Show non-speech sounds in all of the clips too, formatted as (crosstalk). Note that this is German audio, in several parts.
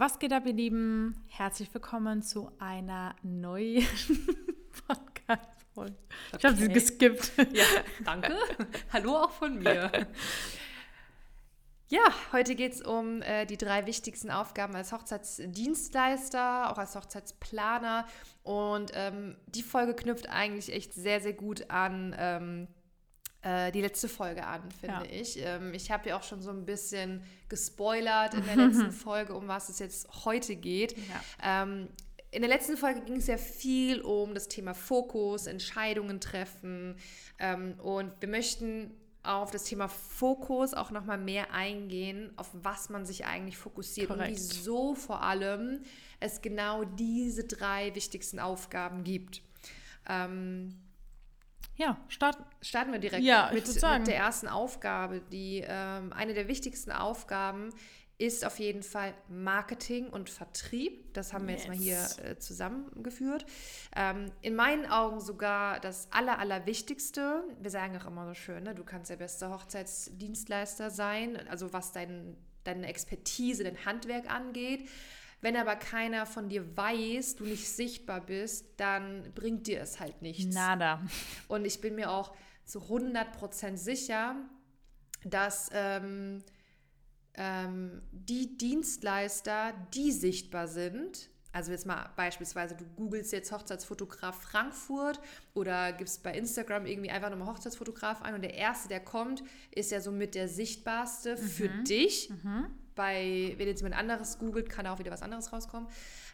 Was geht ab, ihr Lieben? Herzlich willkommen zu einer neuen (laughs) Podcast-Folge. Ich habe sie geskippt. Ja, danke. (laughs) Hallo auch von mir. Ja, heute geht es um äh, die drei wichtigsten Aufgaben als Hochzeitsdienstleister, auch als Hochzeitsplaner. Und ähm, die Folge knüpft eigentlich echt sehr, sehr gut an ähm, äh, die letzte Folge an, finde ja. ich. Ähm, ich habe ja auch schon so ein bisschen gespoilert in der (laughs) letzten Folge, um was es jetzt heute geht. Ja. Ähm, in der letzten Folge ging es ja viel um das Thema Fokus, Entscheidungen treffen. Ähm, und wir möchten auf das Thema Fokus auch nochmal mehr eingehen, auf was man sich eigentlich fokussiert Korrekt. und wieso vor allem es genau diese drei wichtigsten Aufgaben gibt. Ähm, ja, starten. Starten wir direkt ja, mit, mit, der ersten Aufgabe. Die, ähm, eine der wichtigsten Aufgaben ist auf jeden Fall Marketing und Vertrieb. Das haben wir yes. jetzt mal hier äh, zusammengeführt. Ähm, in meinen Augen sogar das Aller, Allerwichtigste. Wir sagen auch immer so schön, ne? du kannst der beste Hochzeitsdienstleister sein, also was dein, deine Expertise, dein Handwerk angeht. Wenn aber keiner von dir weiß, du nicht sichtbar bist, dann bringt dir es halt nichts. Nada. Und ich bin mir auch zu 100% sicher, dass ähm, ähm, die Dienstleister, die sichtbar sind, also jetzt mal beispielsweise, du googelst jetzt Hochzeitsfotograf Frankfurt oder gibst bei Instagram irgendwie einfach nochmal Hochzeitsfotograf ein und der erste, der kommt, ist ja somit der sichtbarste mhm. für dich. Mhm bei, wenn jetzt jemand anderes googelt, kann auch wieder was anderes rauskommen.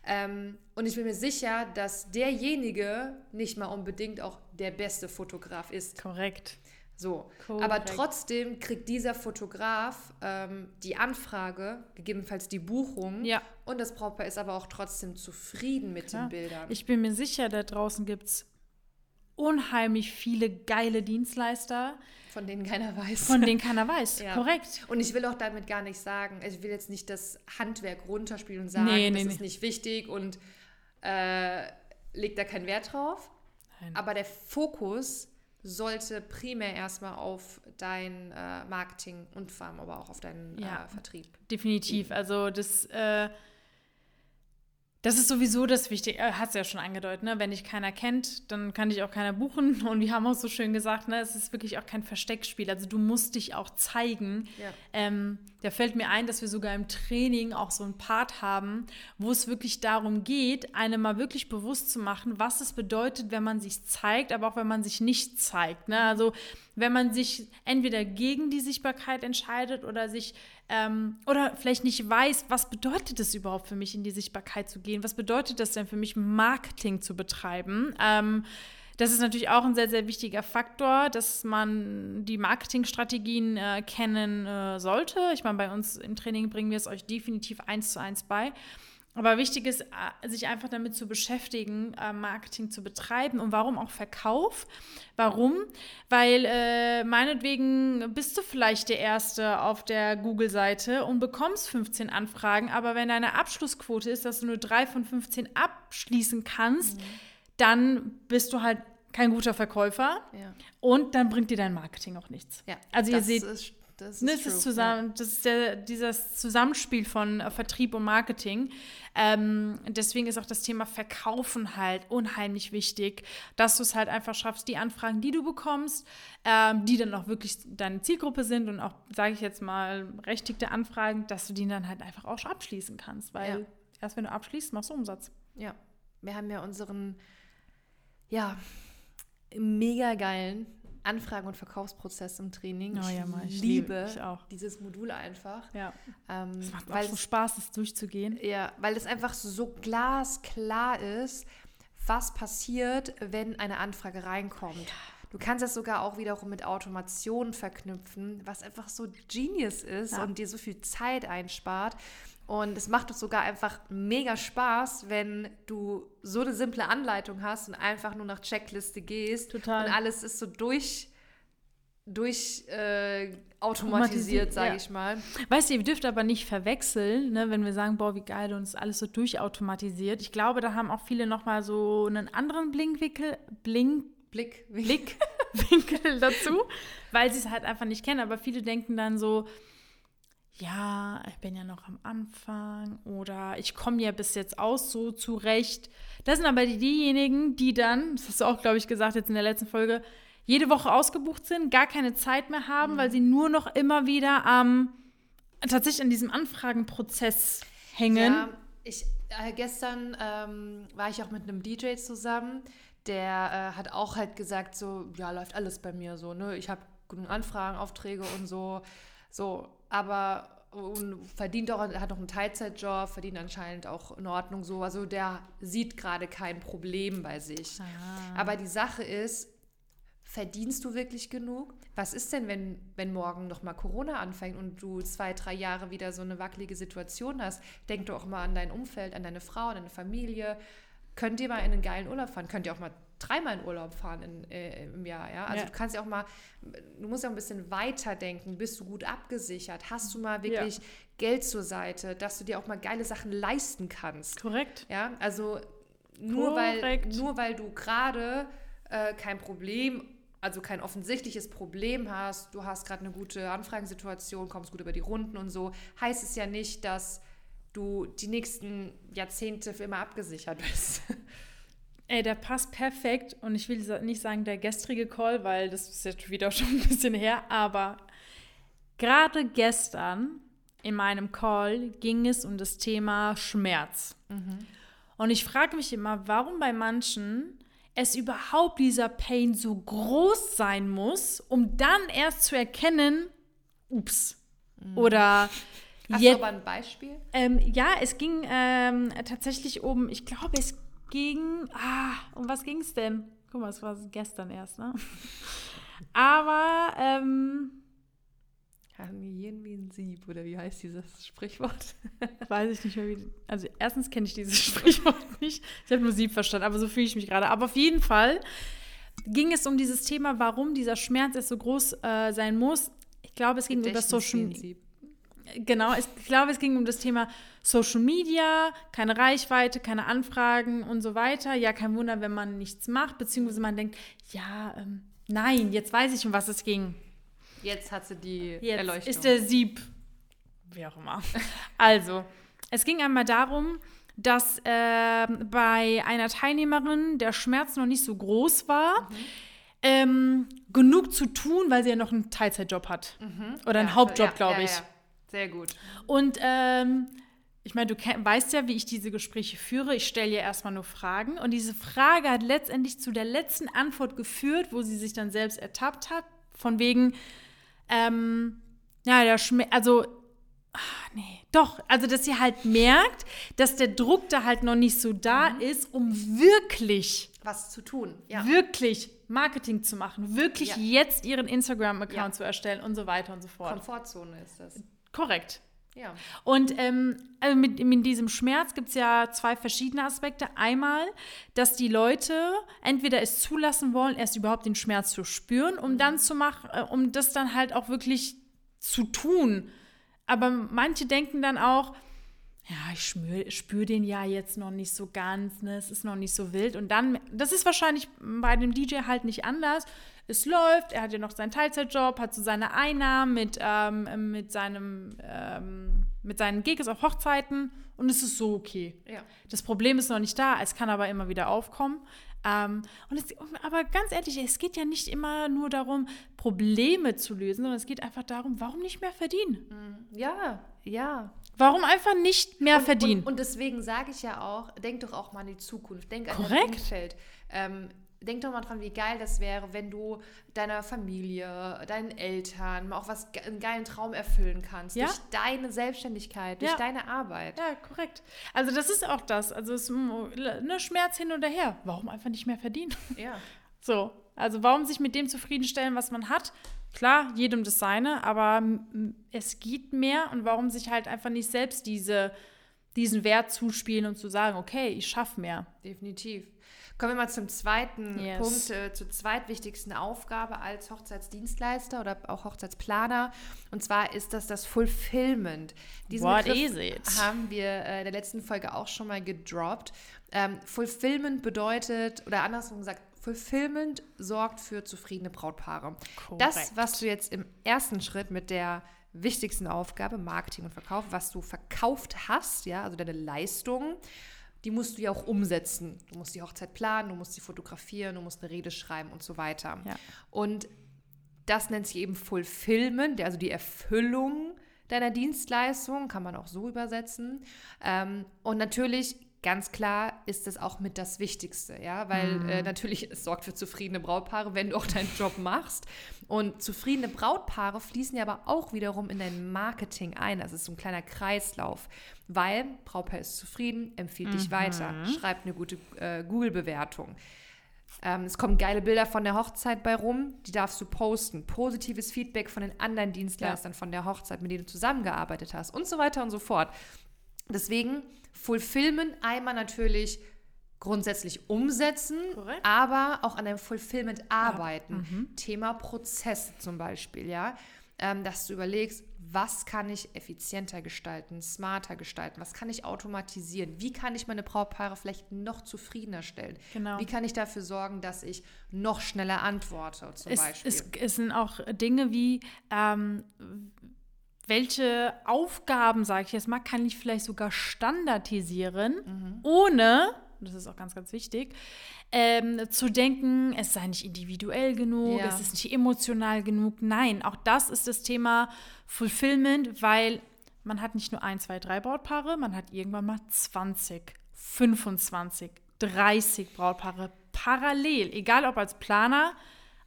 Ähm, und ich bin mir sicher, dass derjenige nicht mal unbedingt auch der beste Fotograf ist. Korrekt. So. Korrekt. Aber trotzdem kriegt dieser Fotograf ähm, die Anfrage, gegebenenfalls die Buchung. Ja. Und das Brautpaar ist aber auch trotzdem zufrieden mit ja. den Bildern. Ich bin mir sicher, da draußen gibt es unheimlich viele geile Dienstleister. Von denen keiner weiß. Von denen (laughs) keiner weiß, ja. korrekt. Und ich will auch damit gar nicht sagen, ich will jetzt nicht das Handwerk runterspielen und sagen, nee, nee, das ist nicht wichtig und äh, legt da keinen Wert drauf. Nein. Aber der Fokus sollte primär erstmal auf dein äh, Marketing und vor allem aber auch auf deinen ja, äh, Vertrieb. Definitiv. Also das äh, das ist sowieso das Wichtige, äh, hat es ja schon angedeutet, ne? wenn dich keiner kennt, dann kann dich auch keiner buchen. (laughs) Und wir haben auch so schön gesagt, ne? es ist wirklich auch kein Versteckspiel. Also du musst dich auch zeigen. Ja. Ähm, da fällt mir ein, dass wir sogar im Training auch so einen Part haben, wo es wirklich darum geht, einem mal wirklich bewusst zu machen, was es bedeutet, wenn man sich zeigt, aber auch wenn man sich nicht zeigt. Ne? Also wenn man sich entweder gegen die Sichtbarkeit entscheidet oder sich ähm, oder vielleicht nicht weiß, was bedeutet es überhaupt für mich, in die Sichtbarkeit zu gehen? Was bedeutet das denn für mich, Marketing zu betreiben? Ähm, das ist natürlich auch ein sehr, sehr wichtiger Faktor, dass man die Marketingstrategien äh, kennen äh, sollte. Ich meine, bei uns im Training bringen wir es euch definitiv eins zu eins bei. Aber wichtig ist, äh, sich einfach damit zu beschäftigen, äh, Marketing zu betreiben und warum auch Verkauf. Warum? Weil äh, meinetwegen bist du vielleicht der Erste auf der Google-Seite und bekommst 15 Anfragen, aber wenn deine Abschlussquote ist, dass du nur drei von 15 abschließen kannst, mhm. dann bist du halt kein guter Verkäufer ja. und dann bringt dir dein Marketing auch nichts. Ja, also ihr seht, das ist, ne, das ist, zusammen, ja. das ist der, dieses Zusammenspiel von äh, Vertrieb und Marketing. Ähm, deswegen ist auch das Thema Verkaufen halt unheimlich wichtig, dass du es halt einfach schaffst, die Anfragen, die du bekommst, ähm, die dann auch wirklich deine Zielgruppe sind und auch, sage ich jetzt mal, rechtigte Anfragen, dass du die dann halt einfach auch abschließen kannst. Weil ja. erst wenn du abschließt, machst du Umsatz. Ja, wir haben ja unseren, ja, mega geilen Anfragen- und Verkaufsprozess im Training. Oh ja, ich, liebe ich dieses Modul einfach. Ja. Ähm, es macht weil auch so Spaß, es durchzugehen. Ja, weil es einfach so glasklar ist, was passiert, wenn eine Anfrage reinkommt. Ja. Du kannst das sogar auch wiederum mit Automation verknüpfen, was einfach so genius ist ja. und dir so viel Zeit einspart. Und es macht doch sogar einfach mega Spaß, wenn du so eine simple Anleitung hast und einfach nur nach Checkliste gehst. Total. Und alles ist so durch, durch äh, automatisiert, sage ja. ich mal. Weißt du, ihr dürft aber nicht verwechseln, ne, wenn wir sagen, boah, wie geil und ist alles so durchautomatisiert. Ich glaube, da haben auch viele nochmal so einen anderen Blinkwinkel, Blink, Blick, Blickwinkel (laughs) dazu, weil sie es halt einfach nicht kennen. Aber viele denken dann so, ja, ich bin ja noch am Anfang oder ich komme ja bis jetzt auch so zurecht. Das sind aber diejenigen, die dann, das hast du auch, glaube ich, gesagt jetzt in der letzten Folge, jede Woche ausgebucht sind, gar keine Zeit mehr haben, mhm. weil sie nur noch immer wieder am, ähm, tatsächlich an diesem Anfragenprozess hängen. Ja, ich, äh, gestern ähm, war ich auch mit einem DJ zusammen, der äh, hat auch halt gesagt, so, ja, läuft alles bei mir so, ne? Ich habe genug Anfragen, Aufträge und so, so, aber und verdient auch, hat noch einen Teilzeitjob, verdient anscheinend auch in Ordnung so. Also der sieht gerade kein Problem bei sich. Ah. Aber die Sache ist, verdienst du wirklich genug? Was ist denn, wenn, wenn morgen nochmal Corona anfängt und du zwei, drei Jahre wieder so eine wackelige Situation hast? Denk doch auch mal an dein Umfeld, an deine Frau, an deine Familie. Könnt ihr mal in einen geilen Urlaub fahren? Könnt ihr auch mal dreimal in Urlaub fahren in, äh, im Jahr. Ja? Also ja. du kannst ja auch mal, du musst ja ein bisschen weiter denken. Bist du gut abgesichert? Hast du mal wirklich ja. Geld zur Seite, dass du dir auch mal geile Sachen leisten kannst? Korrekt. Ja, also nur weil, nur weil du gerade äh, kein Problem also kein offensichtliches Problem hast, du hast gerade eine gute Anfragensituation, kommst gut über die Runden und so, heißt es ja nicht, dass du die nächsten Jahrzehnte für immer abgesichert bist. (laughs) Ey, der passt perfekt und ich will nicht sagen der gestrige Call, weil das ist jetzt wieder (laughs) schon ein bisschen her, aber gerade gestern in meinem Call ging es um das Thema Schmerz. Mhm. Und ich frage mich immer, warum bei manchen es überhaupt dieser Pain so groß sein muss, um dann erst zu erkennen, ups. Mhm. Oder Hast du aber ein Beispiel? Ähm, ja, es ging ähm, tatsächlich um, ich glaube, es ging. Ah, um was ging es denn? Guck mal, es war gestern erst, ne? Aber, ähm. Harnieren wie ein Sieb, oder wie heißt dieses Sprichwort? (laughs) Weiß ich nicht mehr, wie. Also, erstens kenne ich dieses (laughs) Sprichwort nicht. Ich habe nur Sieb verstanden, aber so fühle ich mich gerade. Aber auf jeden Fall ging es um dieses Thema, warum dieser Schmerz jetzt so groß äh, sein muss. Ich glaube, es ging um das Social Media. Genau, ich glaube, es ging um das Thema Social Media, keine Reichweite, keine Anfragen und so weiter. Ja, kein Wunder, wenn man nichts macht, beziehungsweise man denkt, ja, ähm, nein, jetzt weiß ich, um was es ging. Jetzt hat sie die jetzt Erleuchtung. ist der Sieb, wie auch immer. (laughs) also, es ging einmal darum, dass äh, bei einer Teilnehmerin der Schmerz noch nicht so groß war. Mhm. Ähm, genug zu tun, weil sie ja noch einen Teilzeitjob hat. Mhm. Oder einen Hauptjob, ja, glaube ich. Ja, ja. Sehr gut. Und ähm, ich meine, du weißt ja, wie ich diese Gespräche führe. Ich stelle ja erstmal nur Fragen. Und diese Frage hat letztendlich zu der letzten Antwort geführt, wo sie sich dann selbst ertappt hat. Von wegen, ähm, ja, der Schmerz, also, ach, nee, doch, also, dass sie halt merkt, dass der Druck da halt noch nicht so da mhm. ist, um wirklich was zu tun. Ja. Wirklich Marketing zu machen, wirklich ja. jetzt ihren Instagram-Account ja. zu erstellen und so weiter und so fort. Komfortzone ist das. Korrekt. Ja. Und ähm, also mit, mit diesem Schmerz gibt es ja zwei verschiedene Aspekte. Einmal, dass die Leute entweder es zulassen wollen, erst überhaupt den Schmerz zu spüren, um dann zu machen, äh, um das dann halt auch wirklich zu tun. Aber manche denken dann auch, ja, ich spüre den ja jetzt noch nicht so ganz, ne? es ist noch nicht so wild. Und dann, das ist wahrscheinlich bei dem DJ halt nicht anders es läuft, er hat ja noch seinen Teilzeitjob, hat so seine Einnahmen mit, ähm, mit, seinem, ähm, mit seinen Gigs auf Hochzeiten und es ist so okay. Ja. Das Problem ist noch nicht da, es kann aber immer wieder aufkommen. Ähm, und es, aber ganz ehrlich, es geht ja nicht immer nur darum, Probleme zu lösen, sondern es geht einfach darum, warum nicht mehr verdienen? Mhm. Ja, ja. Warum einfach nicht mehr und, verdienen? Und, und deswegen sage ich ja auch, denk doch auch mal an die Zukunft, denk an dein Umfeld. Ähm, denk doch mal dran, wie geil das wäre, wenn du deiner Familie, deinen Eltern auch was, einen geilen Traum erfüllen kannst. Ja? Durch deine Selbstständigkeit, durch ja. deine Arbeit. Ja, korrekt. Also das ist auch das. Also es ist ne Schmerz hin und her. Warum einfach nicht mehr verdienen? (laughs) Ja. So. Also warum sich mit dem zufriedenstellen, was man hat? Klar, jedem das seine, aber es geht mehr und warum sich halt einfach nicht selbst diese, diesen Wert zuspielen und zu sagen, okay, ich schaffe mehr. Definitiv. Kommen wir mal zum zweiten yes. Punkt, äh, zur zweitwichtigsten Aufgabe als Hochzeitsdienstleister oder auch Hochzeitsplaner. Und zwar ist das das Fulfillment. Diesen What Begriff is it? haben wir äh, in der letzten Folge auch schon mal gedroppt. Ähm, Fulfillment bedeutet, oder andersrum gesagt, Fulfillment sorgt für zufriedene Brautpaare. Korrekt. Das, was du jetzt im ersten Schritt mit der wichtigsten Aufgabe, Marketing und Verkauf, was du verkauft hast, ja, also deine Leistung, die musst du ja auch umsetzen. Du musst die Hochzeit planen, du musst sie fotografieren, du musst eine Rede schreiben und so weiter. Ja. Und das nennt sich eben Fulfillment, also die Erfüllung deiner Dienstleistung, kann man auch so übersetzen. Ähm, und natürlich ganz klar ist es auch mit das Wichtigste, ja, weil Mhm. äh, natürlich es sorgt für zufriedene Brautpaare, wenn du auch deinen Job machst. Und zufriedene Brautpaare fließen ja aber auch wiederum in dein Marketing ein. Das ist so ein kleiner Kreislauf, weil Brautpaar ist zufrieden, empfiehlt dich weiter, Mhm. schreibt eine gute äh, Google-Bewertung. Ähm, es kommen geile Bilder von der Hochzeit bei rum, die darfst du posten. Positives Feedback von den anderen Dienstleistern von der Hochzeit, mit denen du zusammengearbeitet hast und so weiter und so fort. Deswegen Fulfillment einmal natürlich grundsätzlich umsetzen, Korrekt. aber auch an einem Fulfillment arbeiten. Thema Prozesse zum Beispiel, ja. Ähm, dass du überlegst, was kann ich effizienter gestalten, smarter gestalten, was kann ich automatisieren, wie kann ich meine Brautpaare vielleicht noch zufriedener stellen, Genau. wie kann ich dafür sorgen, dass ich noch schneller antworte zum es, Beispiel. es, es sind auch Dinge wie, ähm, welche Aufgaben, sage ich jetzt mal, kann ich vielleicht sogar standardisieren, Mhm. ohne, das ist auch ganz, ganz wichtig, ähm, zu denken, es sei nicht individuell genug, Ja. es ist nicht emotional genug. Nein, auch das ist das Thema Fulfillment, weil man hat nicht nur ein, zwei, drei Brautpaare, man hat irgendwann mal 20, 25, 30 Brautpaare parallel, egal ob als Planer,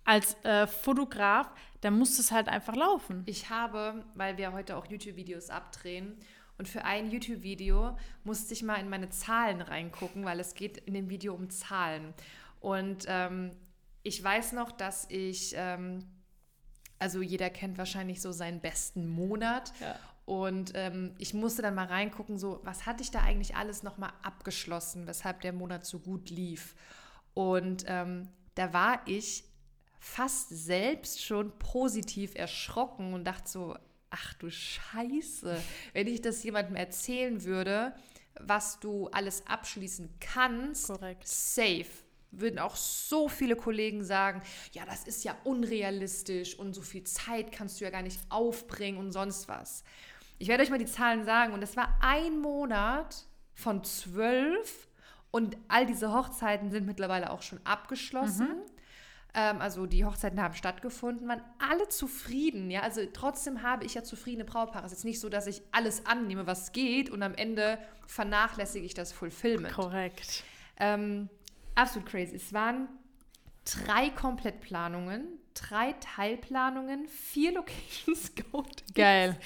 als äh, Fotograf, dann muss es halt einfach laufen. Ich habe, weil wir heute auch YouTube-Videos abdrehen, und für ein YouTube-Video musste ich mal in meine Zahlen reingucken, weil es geht in dem Video um Zahlen. Und ähm, ich weiß noch, dass ich, ähm, also jeder kennt wahrscheinlich so seinen besten Monat. Ja. Und ähm, ich musste dann mal reingucken, so, was hatte ich da eigentlich alles nochmal abgeschlossen, weshalb der Monat so gut lief. Und ähm, da war ich fast selbst schon positiv erschrocken und dachte so, ach du Scheiße, wenn ich das jemandem erzählen würde, was du alles abschließen kannst, Korrekt. safe. Würden auch so viele Kollegen sagen, ja, das ist ja unrealistisch und so viel Zeit kannst du ja gar nicht aufbringen und sonst was. Ich werde euch mal die Zahlen sagen und das war ein Monat von zwölf und all diese Hochzeiten sind mittlerweile auch schon abgeschlossen. Ähm, also die Hochzeiten haben stattgefunden, waren alle zufrieden. Ja, also trotzdem habe ich ja zufriedene Brautpaare. Es ist jetzt nicht so, dass ich alles annehme, was geht und am Ende vernachlässige ich das Fulfillment. Korrekt. Ähm, absolut crazy. Es waren drei Komplettplanungen, drei Teilplanungen, vier Location Scouting (laughs) Geil.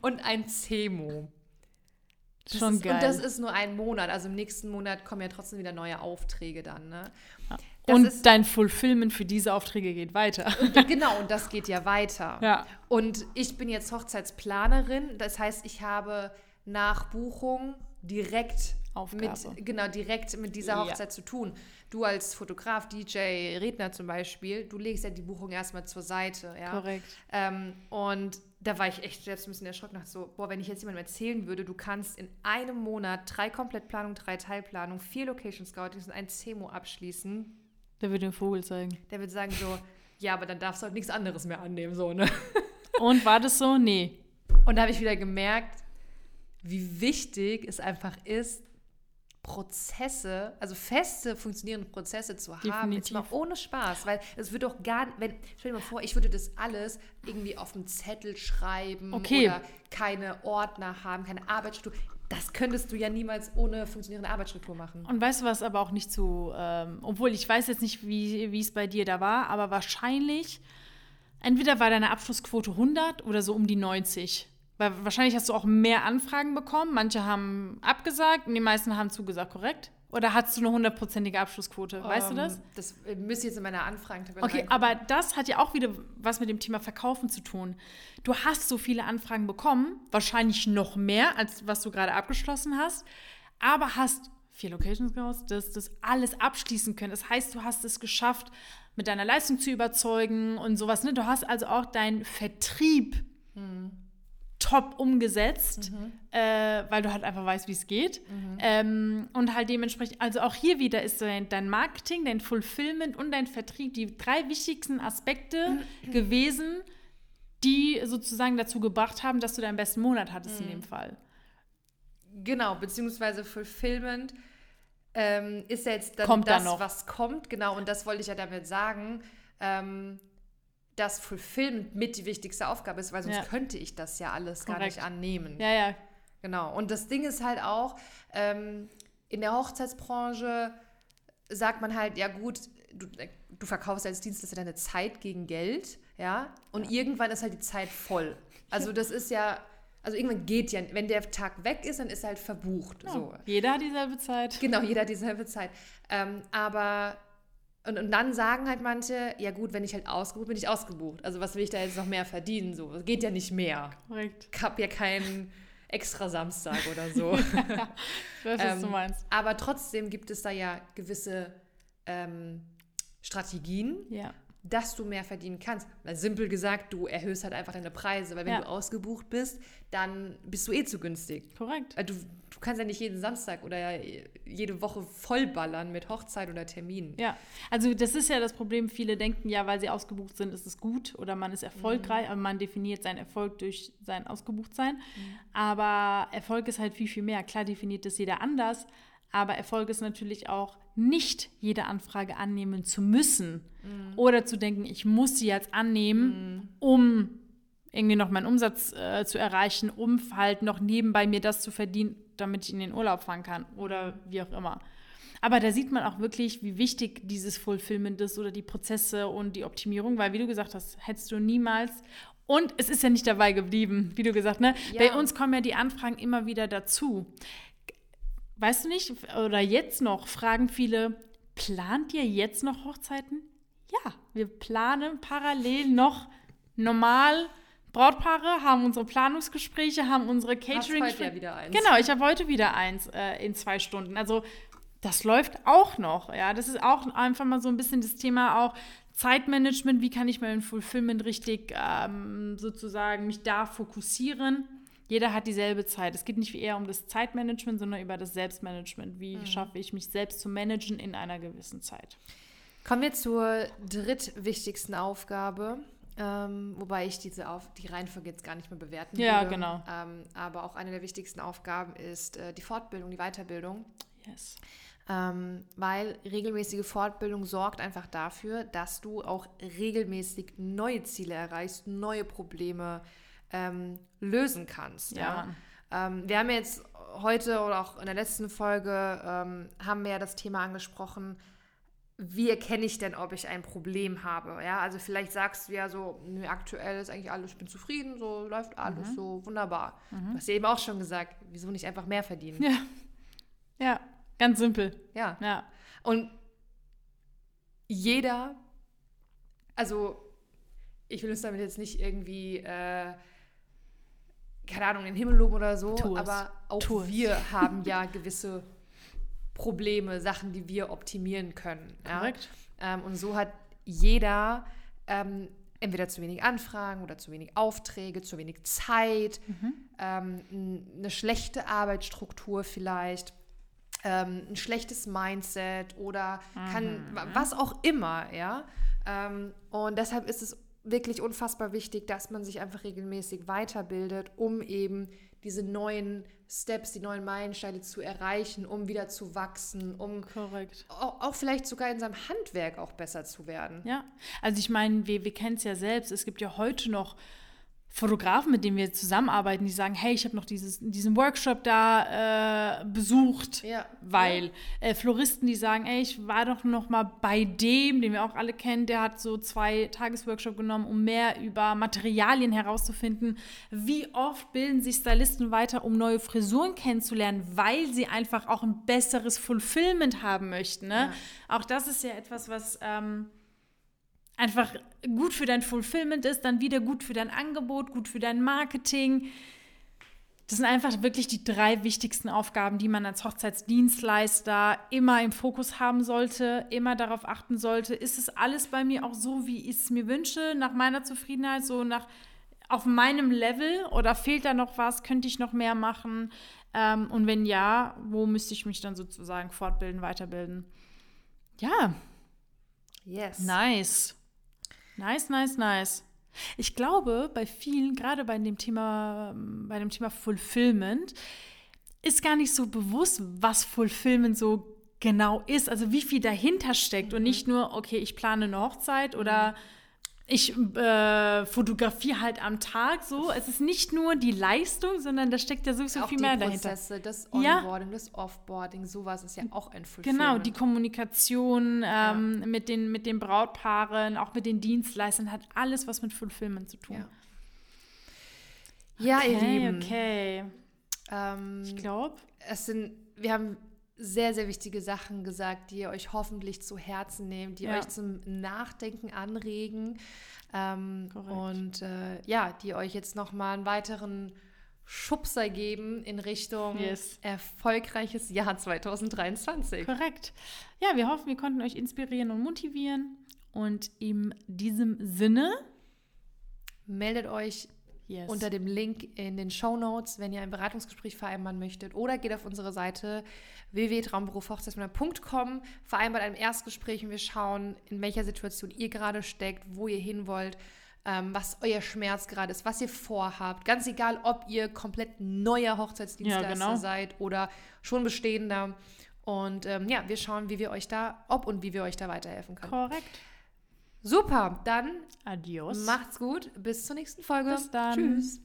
und ein CEMO. Das Schon ist, geil. Und das ist nur ein Monat. Also im nächsten Monat kommen ja trotzdem wieder neue Aufträge dann. Ne? Das Und ist- dein Fulfillment für diese Aufträge geht weiter. genau, und das geht ja weiter. (laughs) Ja. Und ich bin jetzt Hochzeitsplanerin. Das heißt, ich habe nach Buchung direkt Aufgabe. mit genau direkt mit dieser Ja. Hochzeit zu tun. Du als Fotograf, DJ, Redner zum Beispiel, du legst ja die Buchung erstmal zur Seite. Ja? Korrekt. Ähm, und da war ich echt selbst ein bisschen erschrocken. Dachte so, boah, wenn ich jetzt jemandem erzählen würde, du kannst in einem Monat drei Komplettplanungen, drei Teilplanungen, vier Location Scoutings und ein CEMO abschließen, Der wird den Vogel zeigen. der wird sagen so, (laughs) ja, aber dann darfst du halt nichts anderes mehr annehmen, so, ne? (laughs) Und war das so? Nee. Und da habe ich wieder gemerkt, wie wichtig es einfach ist, Prozesse, also feste, funktionierende Prozesse zu haben. Jetzt mal Definitiv. ohne Spaß, weil es wird doch gar wenn, stell dir mal vor, ich würde das alles irgendwie auf dem Zettel schreiben Okay. oder keine Ordner haben, keine Arbeitsstruktur. Das könntest du ja niemals ohne funktionierende Arbeitsstruktur machen. Und weißt du was aber auch nicht so, ähm, obwohl ich weiß jetzt nicht, wie wie es bei dir da war, aber wahrscheinlich, entweder war deine Abschlussquote 100 oder so um die 90. Weil wahrscheinlich hast du auch mehr Anfragen bekommen. Manche haben abgesagt und die meisten haben zugesagt, korrekt? Oder hattest du eine hundertprozentige Abschlussquote? Weißt du das? Ähm, Das müsste jetzt in meiner Anfragentabelle Okay, reingucken. aber das hat ja auch wieder was mit dem Thema Verkaufen zu tun. Du hast so viele Anfragen bekommen, wahrscheinlich noch mehr, als was du gerade abgeschlossen hast, aber hast vier Locations Scouts, das, das alles abschließen können. Das heißt, du hast es geschafft, mit deiner Leistung zu überzeugen und sowas. Ne? Du hast also auch deinen Vertrieb top umgesetzt, äh, weil du halt einfach weißt, wie es geht. Ähm, und halt dementsprechend, also auch hier wieder ist dein, dein Marketing, dein Fulfillment und dein Vertrieb die drei wichtigsten Aspekte (clears throat) gewesen, die sozusagen dazu gebracht haben, dass du deinen besten Monat hattest Mhm. in dem Fall. Genau, beziehungsweise Fulfillment ähm, ist ja jetzt dann Kommt das, was kommt. Genau, und das wollte ich ja damit sagen, ähm, dass Fulfillment mit die wichtigste Aufgabe ist, weil sonst Ja. könnte ich das ja alles gar Korrekt. nicht annehmen. Ja, ja, Genau. Und das Ding ist halt auch, ähm, in der Hochzeitsbranche sagt man halt, ja gut, du, du verkaufst als Dienstleister deine Zeit gegen Geld, ja, und irgendwann ist halt die Zeit voll. Also das ist ja, also irgendwann geht ja, wenn der Tag weg ist, dann ist er halt verbucht. So. Jeder hat dieselbe Zeit. Genau, jeder hat dieselbe Zeit. Ähm, aber und, und dann sagen halt manche, ja gut, wenn ich halt ausgebucht bin, bin ich ausgebucht. Also was will ich da jetzt noch mehr verdienen? So, geht ja nicht mehr. Korrekt. Ich habe ja keinen extra Samstag oder so. (laughs) Ich weiß, was Ähm, du meinst. Aber trotzdem gibt es da ja gewisse ähm, Strategien, Ja. Dass du mehr verdienen kannst. Weil simpel gesagt, du erhöhst halt einfach deine Preise, weil wenn Ja. du ausgebucht bist, dann bist du eh zu günstig. Korrekt. Weil Du, du kannst ja nicht jeden Samstag oder jede Woche vollballern mit Hochzeit oder Terminen. Ja, also das ist ja das Problem. Viele denken ja, weil sie ausgebucht sind, ist es gut oder man ist erfolgreich, aber man definiert seinen Erfolg durch sein Ausgebuchtsein. Aber Erfolg ist halt viel, viel mehr. Klar definiert das jeder anders, aber Erfolg ist natürlich auch nicht jede Anfrage annehmen zu müssen oder zu denken, ich muss sie jetzt annehmen, um irgendwie noch meinen Umsatz äh, zu erreichen, um halt noch nebenbei mir das zu verdienen, damit ich in den Urlaub fahren kann oder wie auch immer. Aber da sieht man auch wirklich, wie wichtig dieses Fulfillment ist oder die Prozesse und die Optimierung, weil wie du gesagt hast, hättest du niemals und es ist ja nicht dabei geblieben, wie du gesagt, ne? Ja. Bei uns kommen ja die Anfragen immer wieder dazu. Weißt du nicht, oder jetzt noch fragen viele, plant ihr jetzt noch Hochzeiten? Ja, wir planen parallel noch normal Brautpaare, haben unsere Planungsgespräche, haben unsere Hast Catering. heute ja wieder eins. Genau, ich habe heute wieder eins äh, in zwei Stunden. Also das läuft auch noch. Ja, das ist auch einfach mal so ein bisschen das Thema auch Zeitmanagement. Wie kann ich mein Fulfillment richtig ähm, sozusagen mich da fokussieren? Jeder hat dieselbe Zeit. Es geht nicht eher um das Zeitmanagement, sondern über das Selbstmanagement. Wie schaffe ich mich selbst zu managen in einer gewissen Zeit? Kommen wir zur drittwichtigsten Aufgabe, ähm, wobei ich diese auf die Reihenfolge jetzt gar nicht mehr bewerten Ja, würde. genau. Ähm, aber auch eine der wichtigsten Aufgaben ist äh, die Fortbildung, die Weiterbildung. Yes. Ähm, weil regelmäßige Fortbildung sorgt einfach dafür, dass du auch regelmäßig neue Ziele erreichst, neue Probleme ähm, lösen kannst. Ja, Ja, Ähm, wir haben jetzt heute oder auch in der letzten Folge ähm, haben wir ja das Thema angesprochen, wie erkenne ich denn, ob ich ein Problem habe? Ja, also vielleicht sagst du ja so, nö, aktuell ist eigentlich alles, ich bin zufrieden, so läuft alles so wunderbar. Du hast ja eben auch schon gesagt, wieso nicht einfach mehr verdienen? Ja. Ja, ganz simpel. Ja. Ja. Und jeder, also ich will uns damit jetzt nicht irgendwie, äh, keine Ahnung, in den Himmel loben oder so, Tu es. aber auch Tu es. wir (laughs) haben ja gewisse Probleme, Sachen, die wir optimieren können. Ja? Ähm, und so hat jeder ähm, entweder zu wenig Anfragen oder zu wenig Aufträge, zu wenig Zeit, ähm, n- eine schlechte Arbeitsstruktur vielleicht, ähm, ein schlechtes Mindset oder kann wa- was auch immer, ja. Ähm, und deshalb ist es wirklich unfassbar wichtig, dass man sich einfach regelmäßig weiterbildet, um eben diese neuen Steps, die neuen Meilensteine zu erreichen, um wieder zu wachsen, um Korrekt. auch, auch vielleicht sogar in seinem Handwerk auch besser zu werden. Ja, also ich meine, wir, wir kennen es ja selbst. Es gibt ja heute noch Fotografen, mit denen wir zusammenarbeiten, die sagen, hey, ich habe noch dieses, diesen Workshop da äh, besucht, Ja. weil äh, Floristen, die sagen, ey, ich war doch noch mal bei dem, den wir auch alle kennen, der hat so zwei Tagesworkshop genommen, um mehr über Materialien herauszufinden. Wie oft bilden sich Stylisten weiter, um neue Frisuren kennenzulernen, weil sie einfach auch ein besseres Fulfillment haben möchten. Ne? Auch das ist ja etwas, was ähm, einfach gut für dein Fulfillment ist, dann wieder gut für dein Angebot, gut für dein Marketing. Das sind einfach wirklich die drei wichtigsten Aufgaben, die man als Hochzeitsdienstleister immer im Fokus haben sollte, immer darauf achten sollte, ist es alles bei mir auch so, wie ich es mir wünsche, nach meiner Zufriedenheit, so nach auf meinem Level oder fehlt da noch was, könnte ich noch mehr machen? Ähm, und wenn ja, wo müsste ich mich dann sozusagen fortbilden, weiterbilden? Ja, Yes. nice. Nice, nice, nice. Ich glaube, bei vielen, gerade bei dem Thema, bei dem Thema Fulfillment, ist gar nicht so bewusst, was Fulfillment so genau ist, also wie viel dahinter steckt mhm. und nicht nur, okay, ich plane eine Hochzeit oder mhm ich äh, fotografiere halt am Tag so. Es ist nicht nur die Leistung, sondern da steckt ja sowieso auch viel mehr Prozesse, dahinter. Das Onboarding, ja. das Offboarding, sowas ist ja auch ein Fulfillment. Genau, die Kommunikation ähm, ja. mit, den, mit den Brautpaaren, auch mit den Dienstleistern, hat alles was mit Fulfillment zu tun. Ja, okay, ihr Lieben. Okay. Ähm, ich glaube. Es sind, wir haben sehr, sehr wichtige Sachen gesagt, die ihr euch hoffentlich zu Herzen nehmt, die ja. euch zum Nachdenken anregen ähm, und äh, ja, die euch jetzt nochmal einen weiteren Schubser geben in Richtung yes. erfolgreiches Jahr 2023. Korrekt. Ja, wir hoffen, wir konnten euch inspirieren und motivieren und in diesem Sinne meldet euch Yes. unter dem Link in den Show Notes, wenn ihr ein Beratungsgespräch vereinbaren möchtet. Oder geht auf unsere Seite www.traumberufhochzeitsmänner.com, vereinbart ein Erstgespräch und wir schauen, in welcher Situation ihr gerade steckt, wo ihr hin wollt, ähm, was euer Schmerz gerade ist, was ihr vorhabt. Ganz egal, ob ihr komplett neuer Hochzeitsdienstleister ja, genau. seid oder schon bestehender. Und ähm, ja, wir schauen, wie wir euch da, ob und wie wir euch da weiterhelfen können. Korrekt. Super, dann Adios. Macht's gut. Bis zur nächsten Folge. Bis dann. Tschüss.